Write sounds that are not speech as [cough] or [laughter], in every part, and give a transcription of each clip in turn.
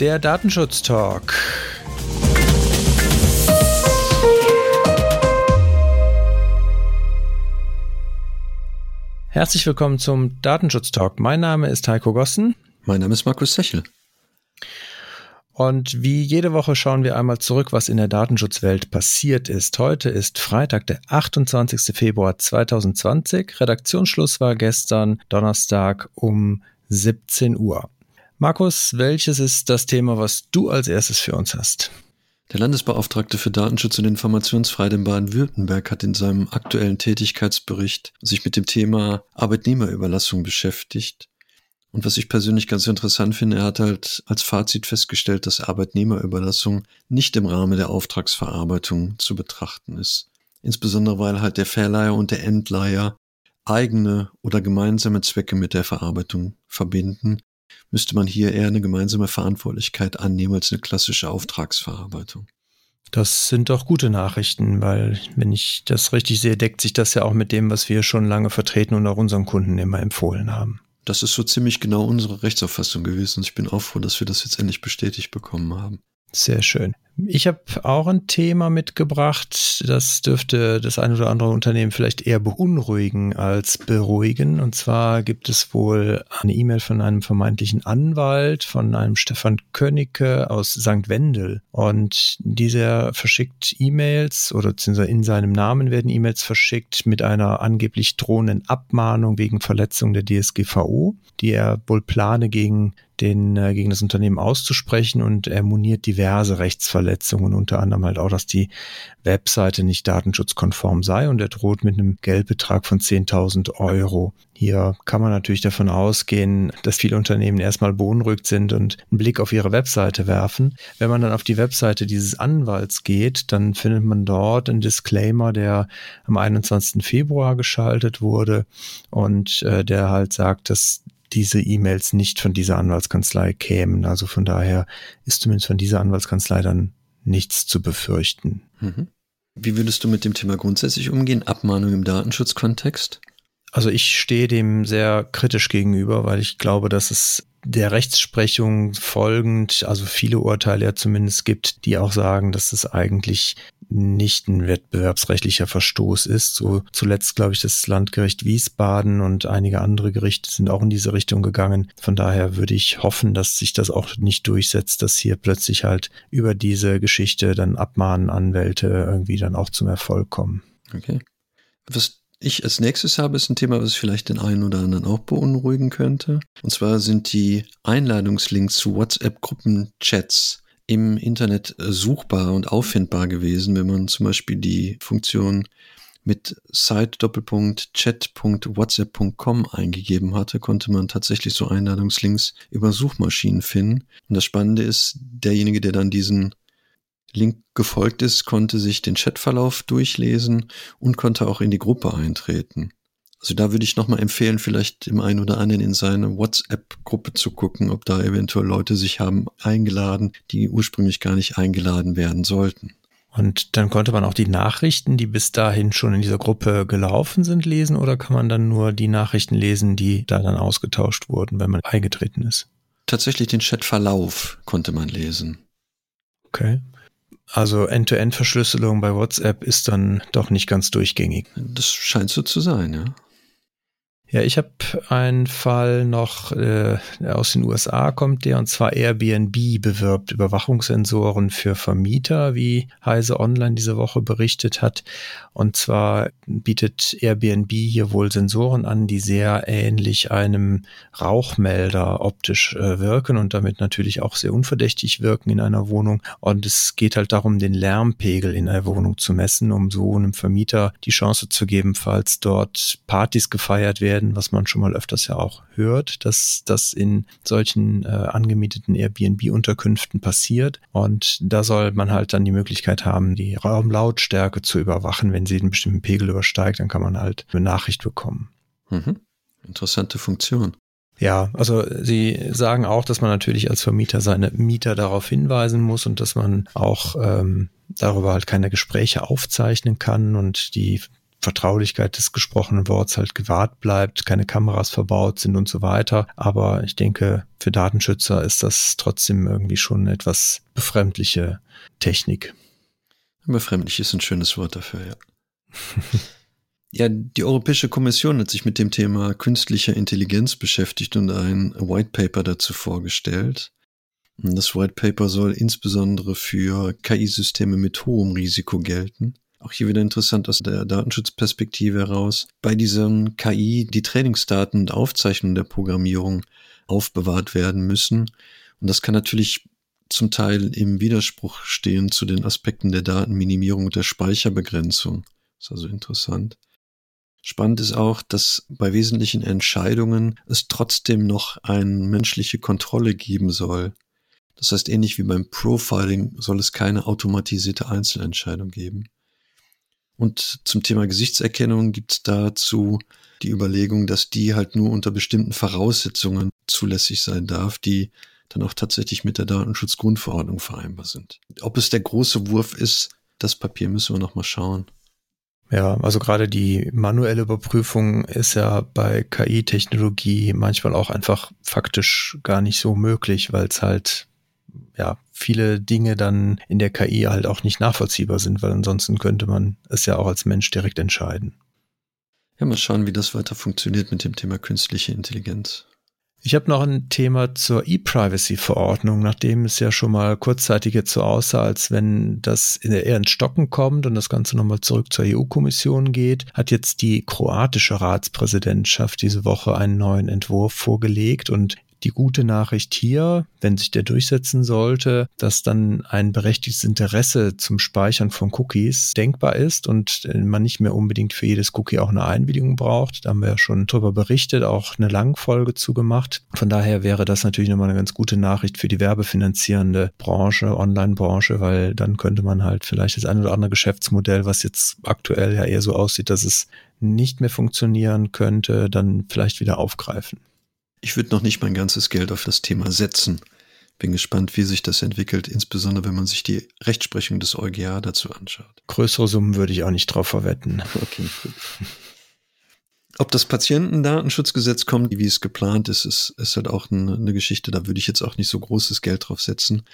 der Datenschutz-Talk. Herzlich willkommen zum Datenschutz-Talk. Mein Name ist Heiko Gossen. Mein Name ist Markus Sechel. Und wie jede Woche schauen wir einmal zurück, was in der Datenschutzwelt passiert ist. Heute ist Freitag, der 28. Februar 2020. Redaktionsschluss war gestern Donnerstag um 17 Uhr. Markus, welches ist das Thema, was du als erstes für uns hast? Der Landesbeauftragte für Datenschutz und Informationsfreiheit in Baden-Württemberg hat in seinem aktuellen Tätigkeitsbericht sich mit dem Thema Arbeitnehmerüberlassung beschäftigt. Und was ich persönlich ganz interessant finde, er hat halt als Fazit festgestellt, dass Arbeitnehmerüberlassung nicht im Rahmen der Auftragsverarbeitung zu betrachten ist. Insbesondere weil halt der Verleiher und der Endleiher eigene oder gemeinsame Zwecke mit der Verarbeitung verbinden müsste man hier eher eine gemeinsame Verantwortlichkeit annehmen als eine klassische Auftragsverarbeitung. Das sind doch gute Nachrichten, weil wenn ich das richtig sehe, deckt sich das ja auch mit dem, was wir schon lange vertreten und auch unseren Kunden immer empfohlen haben. Das ist so ziemlich genau unsere Rechtsauffassung gewesen und ich bin auch froh, dass wir das jetzt endlich bestätigt bekommen haben. Sehr schön. Ich habe auch ein Thema mitgebracht, das dürfte das ein oder andere Unternehmen vielleicht eher beunruhigen als beruhigen. Und zwar gibt es wohl eine E-Mail von einem vermeintlichen Anwalt, von einem Stefan Könnecke aus St. Wendel. Und dieser verschickt E-Mails oder beziehungsweise in seinem Namen werden E-Mails verschickt mit einer angeblich drohenden Abmahnung wegen Verletzung der DSGVO, die er wohl plane gegen den äh, gegen das Unternehmen auszusprechen und er moniert diverse Rechtsverletzungen, unter anderem halt auch, dass die Webseite nicht datenschutzkonform sei und er droht mit einem Geldbetrag von 10.000 Euro. Hier kann man natürlich davon ausgehen, dass viele Unternehmen erstmal beunruhigt sind und einen Blick auf ihre Webseite werfen. Wenn man dann auf die Webseite dieses Anwalts geht, dann findet man dort einen Disclaimer, der am 21. Februar geschaltet wurde und äh, der halt sagt, dass diese E-Mails nicht von dieser Anwaltskanzlei kämen. Also von daher ist zumindest von dieser Anwaltskanzlei dann nichts zu befürchten. Mhm. Wie würdest du mit dem Thema grundsätzlich umgehen? Abmahnung im Datenschutzkontext? Also ich stehe dem sehr kritisch gegenüber, weil ich glaube, dass es der Rechtsprechung folgend, also viele Urteile ja zumindest gibt, die auch sagen, dass es eigentlich nicht ein wettbewerbsrechtlicher Verstoß ist. So zuletzt, glaube ich, das Landgericht Wiesbaden und einige andere Gerichte sind auch in diese Richtung gegangen. Von daher würde ich hoffen, dass sich das auch nicht durchsetzt, dass hier plötzlich halt über diese Geschichte dann Abmahnen Anwälte irgendwie dann auch zum Erfolg kommen. Okay. Was ich als nächstes habe, ist ein Thema, was vielleicht den einen oder anderen auch beunruhigen könnte. Und zwar sind die Einladungslinks zu WhatsApp-Gruppenchats im Internet äh, suchbar und auffindbar gewesen, wenn man zum Beispiel die Funktion mit site-chat.whatsapp.com eingegeben hatte, konnte man tatsächlich so Einladungslinks über Suchmaschinen finden. Und das Spannende ist, derjenige, der dann diesen Link gefolgt ist, konnte sich den Chatverlauf durchlesen und konnte auch in die Gruppe eintreten. Also da würde ich nochmal empfehlen, vielleicht dem einen oder anderen in seine WhatsApp-Gruppe zu gucken, ob da eventuell Leute sich haben eingeladen, die ursprünglich gar nicht eingeladen werden sollten. Und dann konnte man auch die Nachrichten, die bis dahin schon in dieser Gruppe gelaufen sind, lesen oder kann man dann nur die Nachrichten lesen, die da dann ausgetauscht wurden, wenn man eingetreten ist? Tatsächlich den Chatverlauf konnte man lesen. Okay. Also End-to-End-Verschlüsselung bei WhatsApp ist dann doch nicht ganz durchgängig. Das scheint so zu sein, ja. Ja, ich habe einen Fall noch äh, aus den USA kommt der und zwar Airbnb bewirbt Überwachungssensoren für Vermieter, wie Heise Online diese Woche berichtet hat. Und zwar bietet Airbnb hier wohl Sensoren an, die sehr ähnlich einem Rauchmelder optisch äh, wirken und damit natürlich auch sehr unverdächtig wirken in einer Wohnung. Und es geht halt darum, den Lärmpegel in einer Wohnung zu messen, um so einem Vermieter die Chance zu geben, falls dort Partys gefeiert werden werden, was man schon mal öfters ja auch hört, dass das in solchen äh, angemieteten Airbnb-Unterkünften passiert. Und da soll man halt dann die Möglichkeit haben, die Raumlautstärke zu überwachen. Wenn sie einen bestimmten Pegel übersteigt, dann kann man halt eine Nachricht bekommen. Mhm. Interessante Funktion. Ja, also Sie sagen auch, dass man natürlich als Vermieter seine Mieter darauf hinweisen muss und dass man auch ähm, darüber halt keine Gespräche aufzeichnen kann und die Vertraulichkeit des gesprochenen Worts halt gewahrt bleibt, keine Kameras verbaut sind und so weiter. Aber ich denke, für Datenschützer ist das trotzdem irgendwie schon eine etwas befremdliche Technik. Befremdlich ist ein schönes Wort dafür, ja. [laughs] Ja, die Europäische Kommission hat sich mit dem Thema künstlicher Intelligenz beschäftigt und ein White Paper dazu vorgestellt. Das White Paper soll insbesondere für KI-Systeme mit hohem Risiko gelten. Auch hier wieder interessant aus der Datenschutzperspektive heraus. Bei diesem KI die Trainingsdaten und Aufzeichnungen der Programmierung aufbewahrt werden müssen. Und das kann natürlich zum Teil im Widerspruch stehen zu den Aspekten der Datenminimierung und der Speicherbegrenzung. Das ist also interessant. Spannend ist auch, dass bei wesentlichen Entscheidungen es trotzdem noch eine menschliche Kontrolle geben soll. Das heißt, ähnlich wie beim Profiling soll es keine automatisierte Einzelentscheidung geben. Und zum Thema Gesichtserkennung gibt es dazu die Überlegung, dass die halt nur unter bestimmten Voraussetzungen zulässig sein darf, die dann auch tatsächlich mit der Datenschutzgrundverordnung vereinbar sind. Ob es der große Wurf ist, das Papier müssen wir noch mal schauen. Ja, also gerade die manuelle Überprüfung ist ja bei KI-Technologie manchmal auch einfach faktisch gar nicht so möglich, weil es halt ja viele Dinge dann in der KI halt auch nicht nachvollziehbar sind, weil ansonsten könnte man es ja auch als Mensch direkt entscheiden. Ja, mal schauen, wie das weiter funktioniert mit dem Thema künstliche Intelligenz. Ich habe noch ein Thema zur E-Privacy-Verordnung, nachdem es ja schon mal kurzzeitig jetzt so aussah, als wenn das eher ins Stocken kommt und das Ganze nochmal zurück zur EU-Kommission geht, hat jetzt die kroatische Ratspräsidentschaft diese Woche einen neuen Entwurf vorgelegt und die gute Nachricht hier, wenn sich der durchsetzen sollte, dass dann ein berechtigtes Interesse zum Speichern von Cookies denkbar ist und man nicht mehr unbedingt für jedes Cookie auch eine Einwilligung braucht. Da haben wir ja schon drüber berichtet, auch eine Langfolge zugemacht. Von daher wäre das natürlich nochmal eine ganz gute Nachricht für die werbefinanzierende Branche, Online-Branche, weil dann könnte man halt vielleicht das ein oder andere Geschäftsmodell, was jetzt aktuell ja eher so aussieht, dass es nicht mehr funktionieren könnte, dann vielleicht wieder aufgreifen. Ich würde noch nicht mein ganzes Geld auf das Thema setzen. Bin gespannt, wie sich das entwickelt, insbesondere wenn man sich die Rechtsprechung des EuGH dazu anschaut. Größere Summen würde ich auch nicht drauf verwetten. [laughs] Okay, gut. Ob das Patientendatenschutzgesetz kommt, wie es geplant ist, ist, ist halt auch eine, eine, Geschichte. Da würde ich jetzt auch nicht so großes Geld drauf setzen.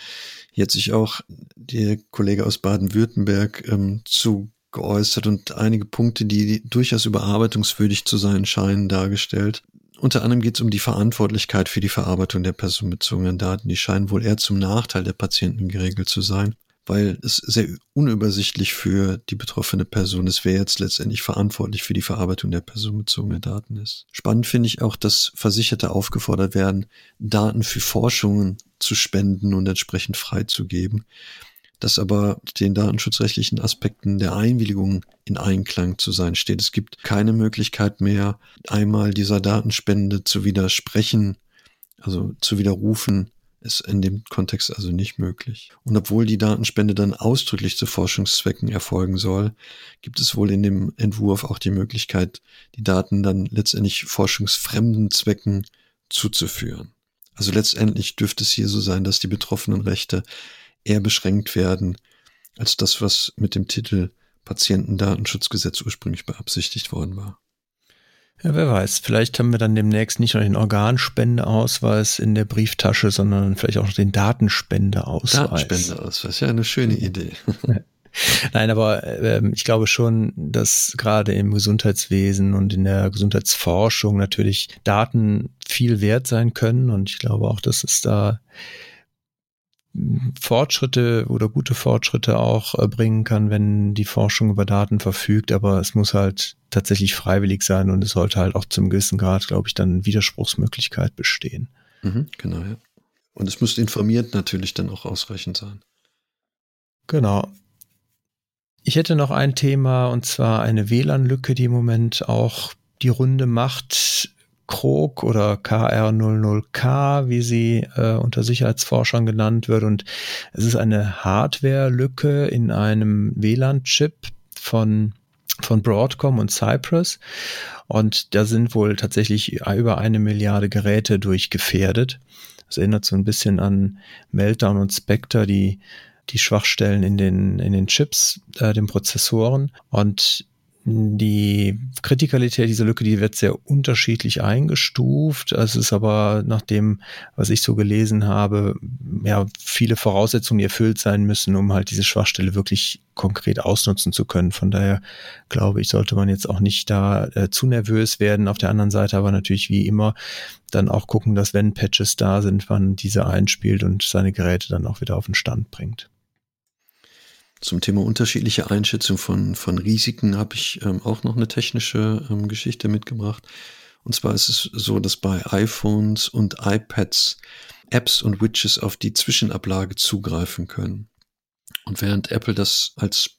Hier hat sich auch der Kollege aus Baden-Württemberg ähm, zu geäußert und einige Punkte, die durchaus überarbeitungswürdig zu sein scheinen, dargestellt. Unter anderem geht es um die Verantwortlichkeit für die Verarbeitung der personenbezogenen Daten. Die scheinen wohl eher zum Nachteil der Patienten geregelt zu sein, weil es sehr unübersichtlich für die betroffene Person ist, wer jetzt letztendlich verantwortlich für die Verarbeitung der personenbezogenen Daten ist. Spannend finde ich auch, dass Versicherte aufgefordert werden, Daten für Forschungen zu spenden und entsprechend freizugeben das aber den datenschutzrechtlichen Aspekten der Einwilligung in Einklang zu sein steht. Es gibt keine Möglichkeit mehr, einmal dieser Datenspende zu widersprechen, also zu widerrufen, ist in dem Kontext also nicht möglich. Und obwohl die Datenspende dann ausdrücklich zu Forschungszwecken erfolgen soll, gibt es wohl in dem Entwurf auch die Möglichkeit, die Daten dann letztendlich forschungsfremden Zwecken zuzuführen. Also letztendlich dürfte es hier so sein, dass die betroffenen Rechte eher beschränkt werden als das, was mit dem Titel Patientendatenschutzgesetz ursprünglich beabsichtigt worden war. Ja, wer weiß, vielleicht haben wir dann demnächst nicht nur den Organspendeausweis in der Brieftasche, sondern vielleicht auch noch den Datenspendeausweis. Datenspendeausweis, ja, eine schöne Idee. [laughs] Nein, aber äh, ich glaube schon, dass gerade im Gesundheitswesen und in der Gesundheitsforschung natürlich Daten viel wert sein können und ich glaube auch, dass es da Fortschritte oder gute Fortschritte auch äh, bringen kann, wenn die Forschung über Daten verfügt, aber es muss halt tatsächlich freiwillig sein und es sollte halt auch zum gewissen Grad, glaube ich, dann Widerspruchsmöglichkeit bestehen. Mhm, genau, ja. Und es muss informiert natürlich dann auch ausreichend sein. Genau. Ich hätte noch ein Thema und zwar eine WLAN-Lücke, die im Moment auch die Runde macht Krog oder KR00K, wie sie äh, unter Sicherheitsforschern genannt wird. Und es ist eine Hardware-Lücke in einem WLAN-Chip von von Broadcom und Cypress. Und da sind wohl tatsächlich über eine Milliarde Geräte durchgefährdet. Das erinnert so ein bisschen an Meltdown und Spectre, die, die Schwachstellen in den, in den Chips, äh, den Prozessoren. Und die Kritikalität dieser Lücke, die wird sehr unterschiedlich eingestuft. Es ist aber nach dem, was ich so gelesen habe, ja, viele Voraussetzungen erfüllt sein müssen, um halt diese Schwachstelle wirklich konkret ausnutzen zu können. Von daher glaube ich, sollte man jetzt auch nicht da äh, zu nervös werden. Auf der anderen Seite aber natürlich wie immer dann auch gucken, dass wenn Patches da sind, man diese einspielt und seine Geräte dann auch wieder auf den Stand bringt. Zum Thema unterschiedliche Einschätzung von, von Risiken habe ich ähm, auch noch eine technische ähm, Geschichte mitgebracht. Und zwar ist es so, dass bei iPhones und iPads Apps und Widgets auf die Zwischenablage zugreifen können. Und während Apple das als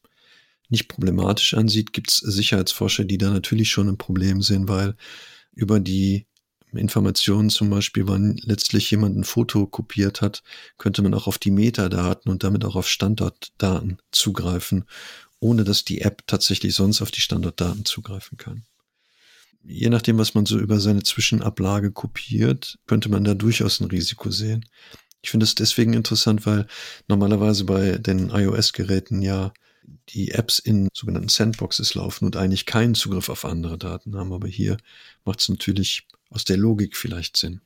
nicht problematisch ansieht, gibt es Sicherheitsforscher, die da natürlich schon ein Problem sehen, weil über die Informationen zum Beispiel, wann letztlich jemand ein Foto kopiert hat, könnte man auch auf die Metadaten und damit auch auf Standortdaten zugreifen, ohne dass die App tatsächlich sonst auf die Standortdaten zugreifen kann. Je nachdem, was man so über seine Zwischenablage kopiert, könnte man da durchaus ein Risiko sehen. Ich finde es deswegen interessant, weil normalerweise bei den iOS-Geräten ja die Apps in sogenannten Sandboxes laufen und eigentlich keinen Zugriff auf andere Daten haben. Aber hier macht es natürlich aus der Logik vielleicht Sinn.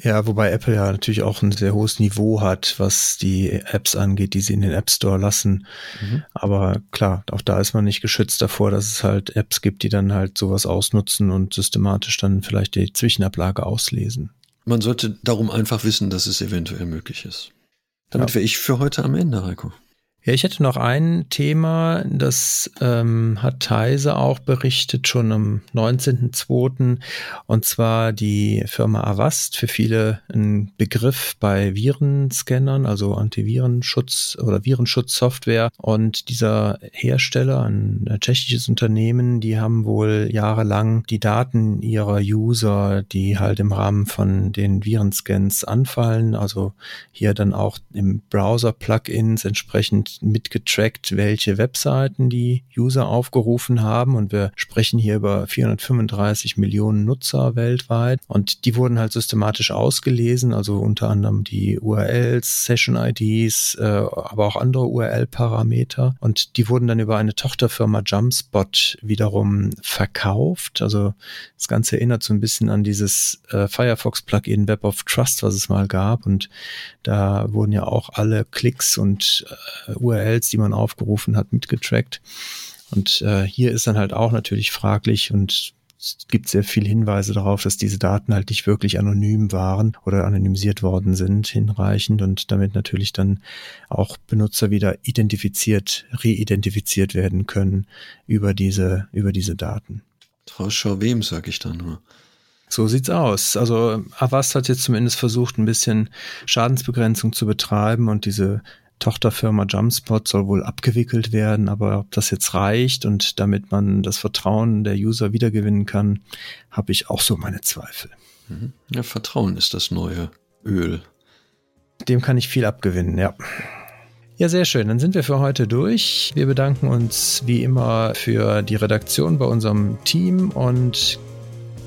Ja, wobei Apple ja natürlich auch ein sehr hohes Niveau hat, was die Apps angeht, die sie in den App Store lassen. Mhm. Aber klar, auch da ist man nicht geschützt davor, dass es halt Apps gibt, die dann halt sowas ausnutzen und systematisch dann vielleicht die Zwischenablage auslesen. Man sollte darum einfach wissen, dass es eventuell möglich ist. Damit ja. wäre ich für heute am Ende, Heiko. Ja, ich hätte noch ein Thema, das ähm, hat Theise auch berichtet, schon am 19.02. Und zwar die Firma Avast, für viele ein Begriff bei Virenscannern, also Antivirenschutz oder Virenschutzsoftware. Und dieser Hersteller, ein tschechisches Unternehmen, die haben wohl jahrelang die Daten ihrer User, die halt im Rahmen von den Virenscans anfallen, also hier dann auch im Browser-Plugins entsprechend mitgetrackt, welche Webseiten die User aufgerufen haben. Und wir sprechen hier über 435 Millionen Nutzer weltweit. Und die wurden halt systematisch ausgelesen, also unter anderem die URLs, Session-IDs, äh, aber auch andere URL-Parameter. Und die wurden dann über eine Tochterfirma Jumpspot wiederum verkauft. Also das Ganze erinnert so ein bisschen an dieses äh, Firefox-Plugin Web of Trust, was es mal gab. Und da wurden ja auch alle Klicks und äh, URLs, die man aufgerufen hat, mitgetrackt. Und äh, hier ist dann halt auch natürlich fraglich und es gibt sehr viele Hinweise darauf, dass diese Daten halt nicht wirklich anonym waren oder anonymisiert worden sind, hinreichend und damit natürlich dann auch Benutzer wieder identifiziert, reidentifiziert werden können über diese, über diese Daten. Trauschau wem, sag ich da nur. So sieht's aus. Also Avast hat jetzt zumindest versucht, ein bisschen Schadensbegrenzung zu betreiben und diese Tochterfirma Jumpspot soll wohl abgewickelt werden, aber ob das jetzt reicht und damit man das Vertrauen der User wiedergewinnen kann, habe ich auch so meine Zweifel. Mhm. Ja, Vertrauen ist das neue Öl. Dem kann ich viel abgewinnen, ja. Ja, sehr schön. Dann sind wir für heute durch. Wir bedanken uns wie immer für die Redaktion bei unserem Team und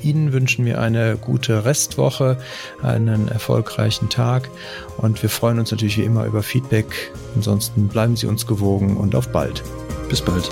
Ihnen wünschen wir eine gute Restwoche, einen erfolgreichen Tag und wir freuen uns natürlich wie immer über Feedback. Ansonsten bleiben Sie uns gewogen und auf bald. Bis bald.